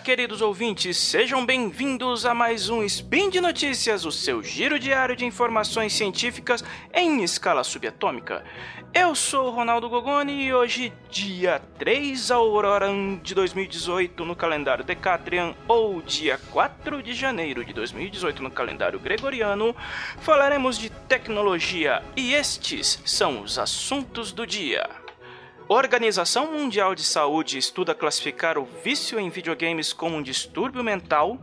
queridos ouvintes, sejam bem-vindos a mais um Spin de Notícias, o seu giro diário de informações científicas em escala subatômica. Eu sou o Ronaldo Gogoni e hoje, dia 3 Auroran de 2018 no calendário Decatrian ou dia 4 de janeiro de 2018 no calendário Gregoriano, falaremos de tecnologia e estes são os assuntos do dia. Organização Mundial de Saúde estuda classificar o vício em videogames como um distúrbio mental,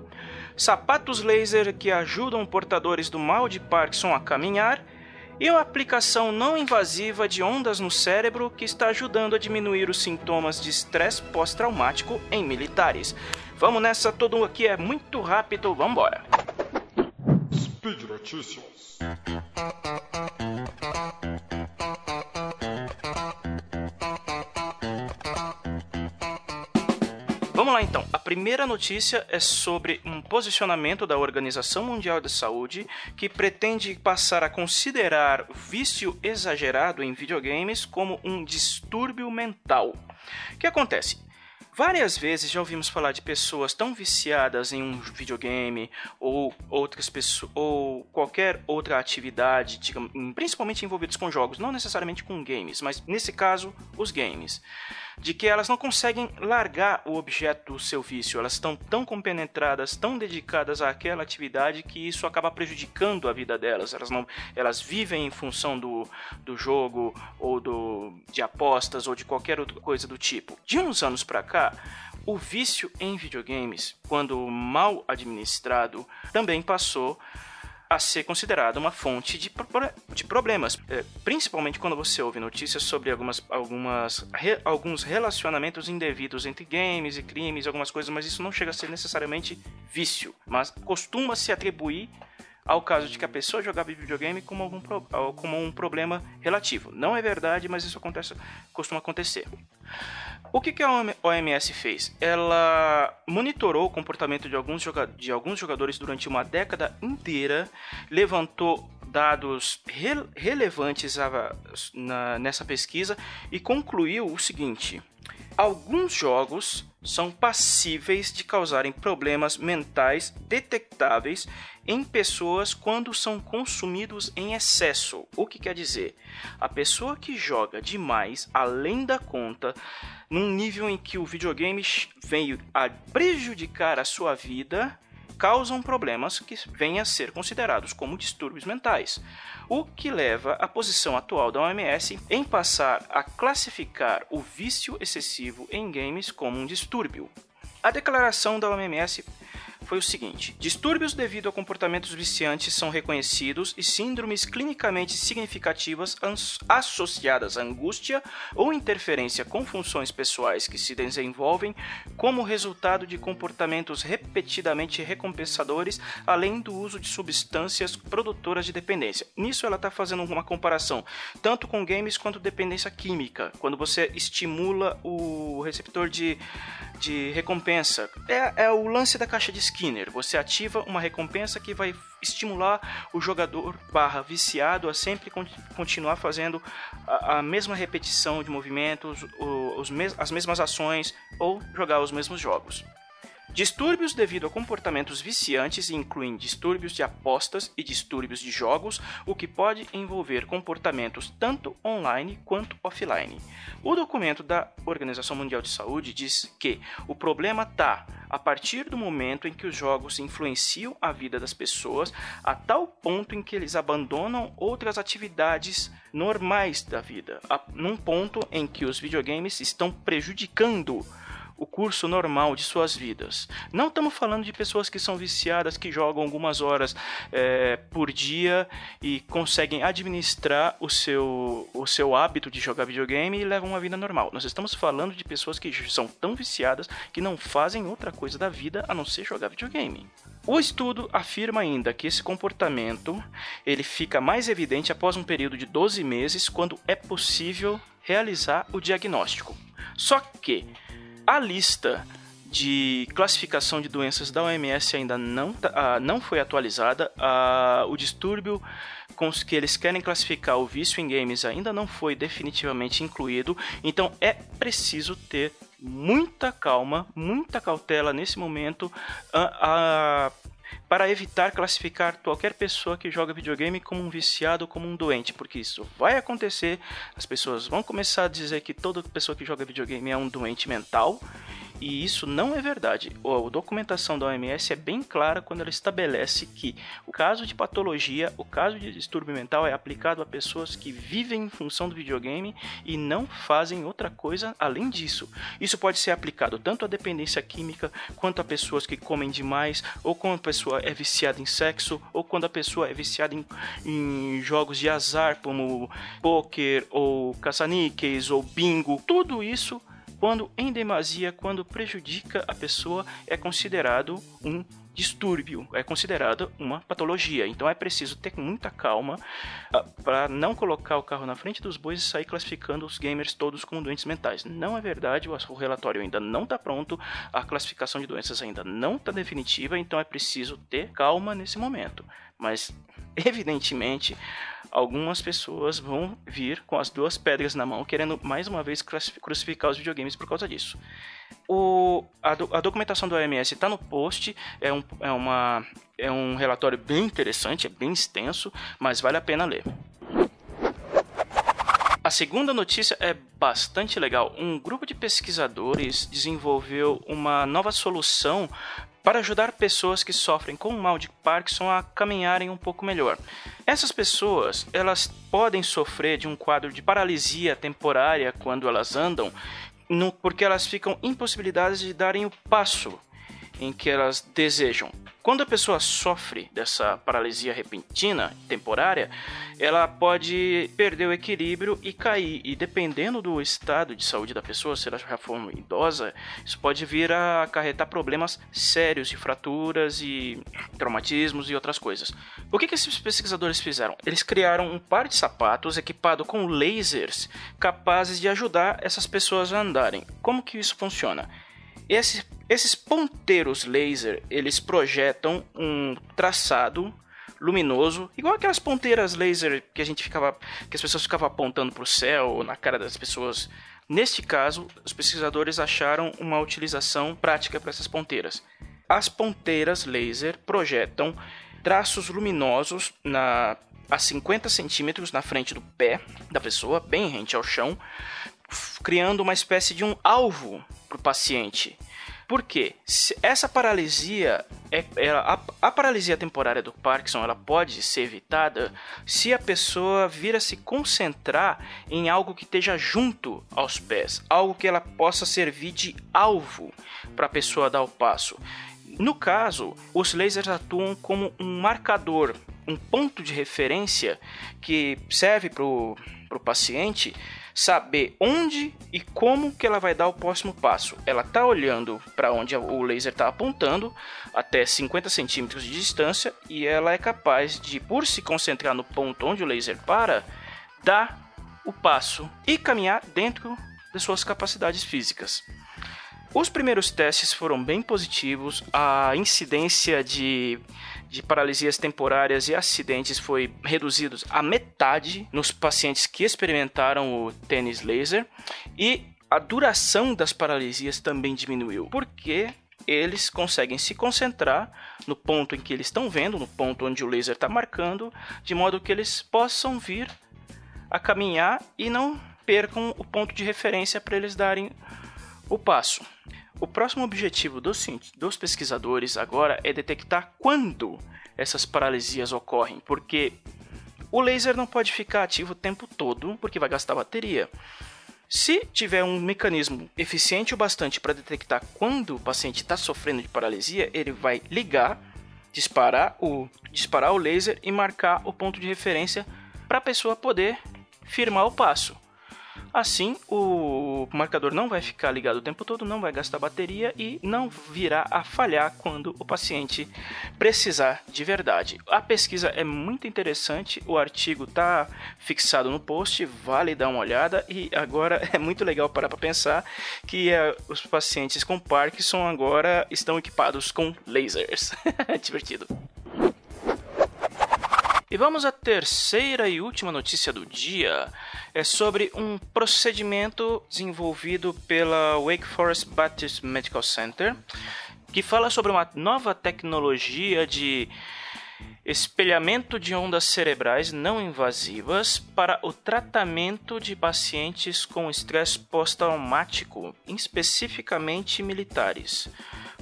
sapatos laser que ajudam portadores do mal de Parkinson a caminhar e uma aplicação não invasiva de ondas no cérebro que está ajudando a diminuir os sintomas de estresse pós-traumático em militares. Vamos nessa, todo aqui é muito rápido, vamos embora. Speed Notícias. Lá então. A primeira notícia é sobre um posicionamento da Organização Mundial de Saúde que pretende passar a considerar vício exagerado em videogames como um distúrbio mental. O que acontece? Várias vezes já ouvimos falar de pessoas tão viciadas em um videogame ou outras pessoas ou qualquer outra atividade, digamos, principalmente envolvidos com jogos, não necessariamente com games, mas nesse caso os games, de que elas não conseguem largar o objeto do seu vício, elas estão tão compenetradas, tão dedicadas àquela atividade que isso acaba prejudicando a vida delas. Elas não, elas vivem em função do, do jogo ou do de apostas ou de qualquer outra coisa do tipo. De uns anos para cá o vício em videogames, quando mal administrado, também passou a ser considerado uma fonte de, de problemas, é, principalmente quando você ouve notícias sobre algumas, algumas re, alguns relacionamentos indevidos entre games e crimes, algumas coisas, mas isso não chega a ser necessariamente vício, mas costuma se atribuir ao caso de que a pessoa jogava videogame como, algum como um problema relativo. Não é verdade, mas isso acontece, costuma acontecer. O que, que a OMS fez? Ela monitorou o comportamento de alguns, de alguns jogadores durante uma década inteira, levantou dados re relevantes a, na, nessa pesquisa e concluiu o seguinte: alguns jogos são passíveis de causarem problemas mentais detectáveis em pessoas quando são consumidos em excesso. O que quer dizer? A pessoa que joga demais, além da conta, num nível em que o videogame veio a prejudicar a sua vida, causam problemas que venham a ser considerados como distúrbios mentais, o que leva à posição atual da OMS em passar a classificar o vício excessivo em games como um distúrbio. A declaração da OMS foi o seguinte: distúrbios devido a comportamentos viciantes são reconhecidos e síndromes clinicamente significativas associadas à angústia ou interferência com funções pessoais que se desenvolvem como resultado de comportamentos repetidamente recompensadores, além do uso de substâncias produtoras de dependência. Nisso ela está fazendo uma comparação tanto com games quanto dependência química, quando você estimula o receptor de, de recompensa. É, é o lance da caixa de Skinner. Você ativa uma recompensa que vai estimular o jogador barra viciado a sempre continuar fazendo a, a mesma repetição de movimentos, os, os as mesmas ações ou jogar os mesmos jogos. Distúrbios devido a comportamentos viciantes incluem distúrbios de apostas e distúrbios de jogos, o que pode envolver comportamentos tanto online quanto offline. O documento da Organização Mundial de Saúde diz que o problema está a partir do momento em que os jogos influenciam a vida das pessoas a tal ponto em que eles abandonam outras atividades normais da vida, a, num ponto em que os videogames estão prejudicando o curso normal de suas vidas. Não estamos falando de pessoas que são viciadas, que jogam algumas horas é, por dia e conseguem administrar o seu, o seu hábito de jogar videogame e levam uma vida normal. Nós estamos falando de pessoas que são tão viciadas que não fazem outra coisa da vida a não ser jogar videogame. O estudo afirma ainda que esse comportamento ele fica mais evidente após um período de 12 meses, quando é possível realizar o diagnóstico. Só que a lista de classificação de doenças da OMS ainda não, uh, não foi atualizada. Uh, o distúrbio com os que eles querem classificar o vício em games ainda não foi definitivamente incluído, então é preciso ter muita calma, muita cautela nesse momento uh, para evitar classificar qualquer pessoa que joga videogame como um viciado ou como um doente, porque isso vai acontecer, as pessoas vão começar a dizer que toda pessoa que joga videogame é um doente mental e isso não é verdade. A documentação da OMS é bem clara quando ela estabelece que o caso de patologia, o caso de distúrbio mental é aplicado a pessoas que vivem em função do videogame e não fazem outra coisa além disso. Isso pode ser aplicado tanto à dependência química, quanto a pessoas que comem demais, ou quando a pessoa é viciada em sexo, ou quando a pessoa é viciada em, em jogos de azar, como poker, ou caça-níqueis, ou bingo. Tudo isso quando em demasia, quando prejudica a pessoa, é considerado um distúrbio, é considerado uma patologia. Então é preciso ter muita calma ah, para não colocar o carro na frente dos bois e sair classificando os gamers todos como doentes mentais. Não é verdade, o relatório ainda não está pronto, a classificação de doenças ainda não está definitiva, então é preciso ter calma nesse momento. Mas, evidentemente, algumas pessoas vão vir com as duas pedras na mão, querendo mais uma vez crucificar os videogames por causa disso. O, a, do, a documentação do OMS está no post, é um, é, uma, é um relatório bem interessante, é bem extenso, mas vale a pena ler. A segunda notícia é bastante legal. Um grupo de pesquisadores desenvolveu uma nova solução para ajudar pessoas que sofrem com o mal de Parkinson a caminharem um pouco melhor. Essas pessoas, elas podem sofrer de um quadro de paralisia temporária quando elas andam, no, porque elas ficam impossibilitadas de darem o passo em que elas desejam. Quando a pessoa sofre dessa paralisia repentina, temporária, ela pode perder o equilíbrio e cair. E dependendo do estado de saúde da pessoa, se ela já for idosa, isso pode vir a acarretar problemas sérios de fraturas e traumatismos e outras coisas. O que, que esses pesquisadores fizeram? Eles criaram um par de sapatos equipado com lasers capazes de ajudar essas pessoas a andarem. Como que isso funciona? Esse, esses ponteiros laser, eles projetam um traçado luminoso, igual aquelas ponteiras laser que a gente ficava, que as pessoas ficavam apontando para o céu, na cara das pessoas. Neste caso, os pesquisadores acharam uma utilização prática para essas ponteiras. As ponteiras laser projetam traços luminosos na, a 50 centímetros na frente do pé da pessoa, bem rente ao chão, criando uma espécie de um alvo para o paciente. Por quê? essa paralisia, é, a, a, paralisia temporária do Parkinson, ela pode ser evitada se a pessoa vir a se concentrar em algo que esteja junto aos pés, algo que ela possa servir de alvo para a pessoa dar o passo. No caso, os lasers atuam como um marcador, um ponto de referência que serve para o paciente saber onde e como que ela vai dar o próximo passo. Ela está olhando para onde o laser está apontando até 50 centímetros de distância e ela é capaz de, por se concentrar no ponto onde o laser para, dar o passo e caminhar dentro de suas capacidades físicas. Os primeiros testes foram bem positivos, a incidência de de paralisias temporárias e acidentes foi reduzido a metade nos pacientes que experimentaram o tênis laser e a duração das paralisias também diminuiu, porque eles conseguem se concentrar no ponto em que eles estão vendo, no ponto onde o laser está marcando, de modo que eles possam vir a caminhar e não percam o ponto de referência para eles darem o passo. O próximo objetivo dos, dos pesquisadores agora é detectar quando essas paralisias ocorrem, porque o laser não pode ficar ativo o tempo todo, porque vai gastar bateria. Se tiver um mecanismo eficiente o bastante para detectar quando o paciente está sofrendo de paralisia, ele vai ligar, disparar o, disparar o laser e marcar o ponto de referência para a pessoa poder firmar o passo. Assim, o o marcador não vai ficar ligado o tempo todo, não vai gastar bateria e não virá a falhar quando o paciente precisar de verdade. A pesquisa é muito interessante, o artigo está fixado no post, vale dar uma olhada e agora é muito legal parar para pensar que uh, os pacientes com Parkinson agora estão equipados com lasers. Divertido. E vamos à terceira e última notícia do dia. É sobre um procedimento desenvolvido pela Wake Forest Baptist Medical Center, que fala sobre uma nova tecnologia de espelhamento de ondas cerebrais não invasivas para o tratamento de pacientes com estresse pós-traumático, especificamente militares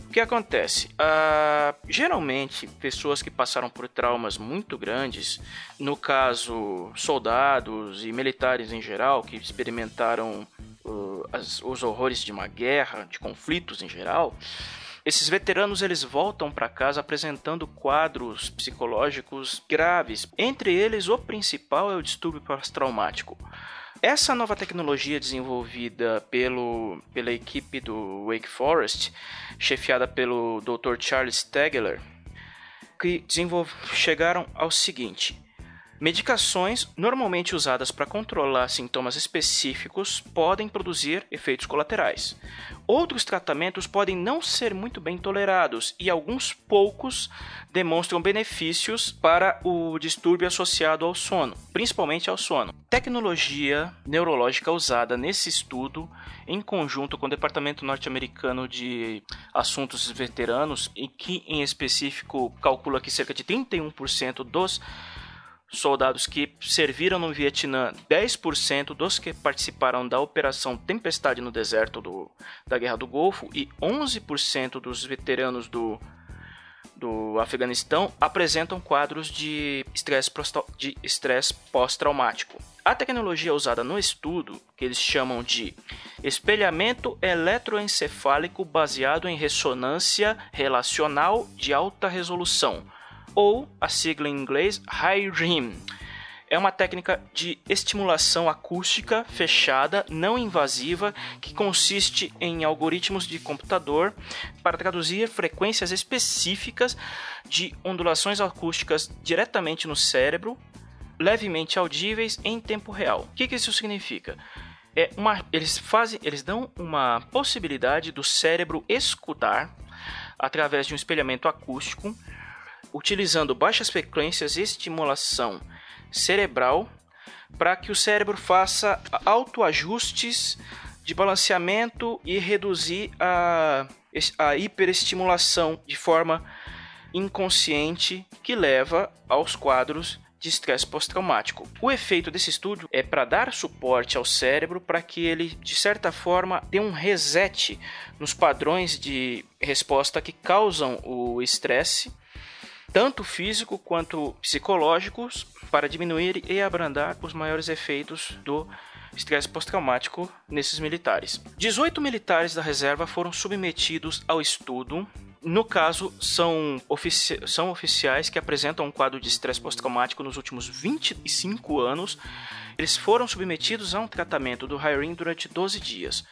que acontece? Uh, geralmente, pessoas que passaram por traumas muito grandes, no caso, soldados e militares em geral, que experimentaram uh, as, os horrores de uma guerra, de conflitos em geral, esses veteranos eles voltam para casa apresentando quadros psicológicos graves. Entre eles, o principal é o distúrbio pós-traumático. Essa nova tecnologia desenvolvida pelo, pela equipe do Wake Forest, chefiada pelo Dr. Charles Stegler, que chegaram ao seguinte: Medicações normalmente usadas para controlar sintomas específicos podem produzir efeitos colaterais. Outros tratamentos podem não ser muito bem tolerados e alguns poucos demonstram benefícios para o distúrbio associado ao sono, principalmente ao sono. Tecnologia neurológica usada nesse estudo, em conjunto com o Departamento Norte-Americano de Assuntos Veteranos, e que em específico calcula que cerca de 31% dos soldados que serviram no Vietnã, 10% dos que participaram da Operação Tempestade no Deserto do, da Guerra do Golfo e 11% dos veteranos do, do Afeganistão apresentam quadros de estresse pós-traumático. A tecnologia usada no estudo, que eles chamam de espelhamento eletroencefálico baseado em ressonância relacional de alta resolução, ou a sigla em inglês HIRIM. É uma técnica de estimulação acústica fechada, não invasiva, que consiste em algoritmos de computador para traduzir frequências específicas de ondulações acústicas diretamente no cérebro, levemente audíveis em tempo real. O que, que isso significa? É uma, eles fazem, eles dão uma possibilidade do cérebro escutar através de um espelhamento acústico utilizando baixas frequências e estimulação cerebral para que o cérebro faça autoajustes de balanceamento e reduzir a, a hiperestimulação de forma inconsciente que leva aos quadros de estresse pós-traumático. O efeito desse estudo é para dar suporte ao cérebro para que ele, de certa forma, dê um reset nos padrões de resposta que causam o estresse tanto físico quanto psicológicos, para diminuir e abrandar os maiores efeitos do estresse pós-traumático nesses militares. 18 militares da reserva foram submetidos ao estudo. No caso, são, ofici são oficiais que apresentam um quadro de estresse pós-traumático nos últimos 25 anos. Eles foram submetidos a um tratamento do Hiring durante 12 dias.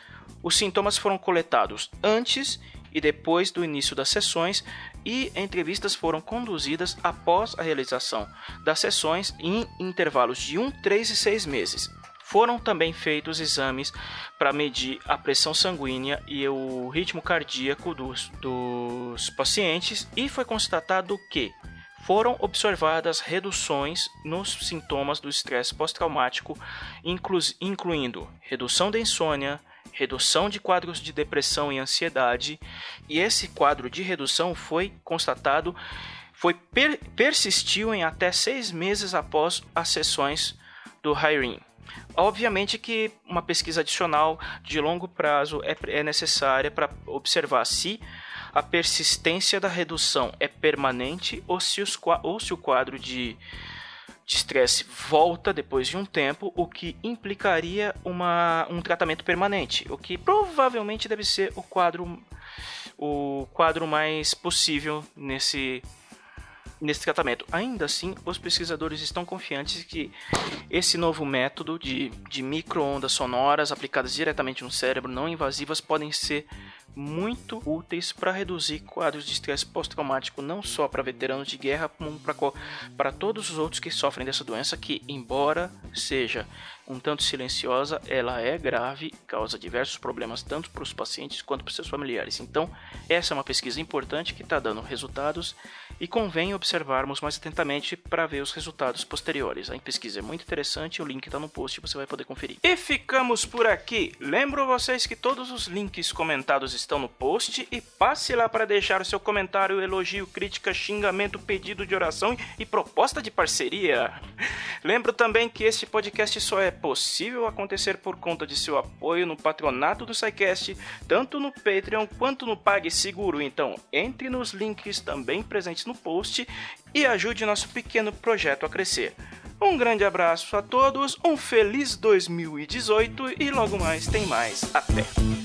Os sintomas foram coletados antes e depois do início das sessões e entrevistas foram conduzidas após a realização das sessões em intervalos de 1, 3 e 6 meses. Foram também feitos exames para medir a pressão sanguínea e o ritmo cardíaco dos, dos pacientes e foi constatado que foram observadas reduções nos sintomas do estresse pós-traumático, inclu incluindo redução da insônia, redução de quadros de depressão e ansiedade, e esse quadro de redução foi constatado, foi per, persistiu em até seis meses após as sessões do Hiring. Obviamente que uma pesquisa adicional de longo prazo é, é necessária para observar se a persistência da redução é permanente ou se, os, ou se o quadro de de estresse volta depois de um tempo, o que implicaria uma, um tratamento permanente, o que provavelmente deve ser o quadro o quadro mais possível nesse nesse tratamento. Ainda assim, os pesquisadores estão confiantes que esse novo método de, de micro-ondas sonoras aplicadas diretamente no cérebro, não invasivas, podem ser muito úteis para reduzir quadros de estresse pós-traumático, não só para veteranos de guerra, como para todos os outros que sofrem dessa doença, que, embora seja um tanto silenciosa, ela é grave, causa diversos problemas tanto para os pacientes quanto para seus familiares. Então, essa é uma pesquisa importante que está dando resultados e convém observarmos mais atentamente para ver os resultados posteriores. A pesquisa é muito interessante, o link está no post você vai poder conferir. E ficamos por aqui. Lembro vocês que todos os links comentados estão no post e passe lá para deixar o seu comentário, elogio, crítica, xingamento, pedido de oração e proposta de parceria. Lembro também que este podcast só é possível acontecer por conta de seu apoio no patronato do SciCast, tanto no Patreon quanto no PagSeguro. Então, entre nos links também presentes no post e ajude nosso pequeno projeto a crescer. Um grande abraço a todos, um feliz 2018 e logo mais tem mais. Até!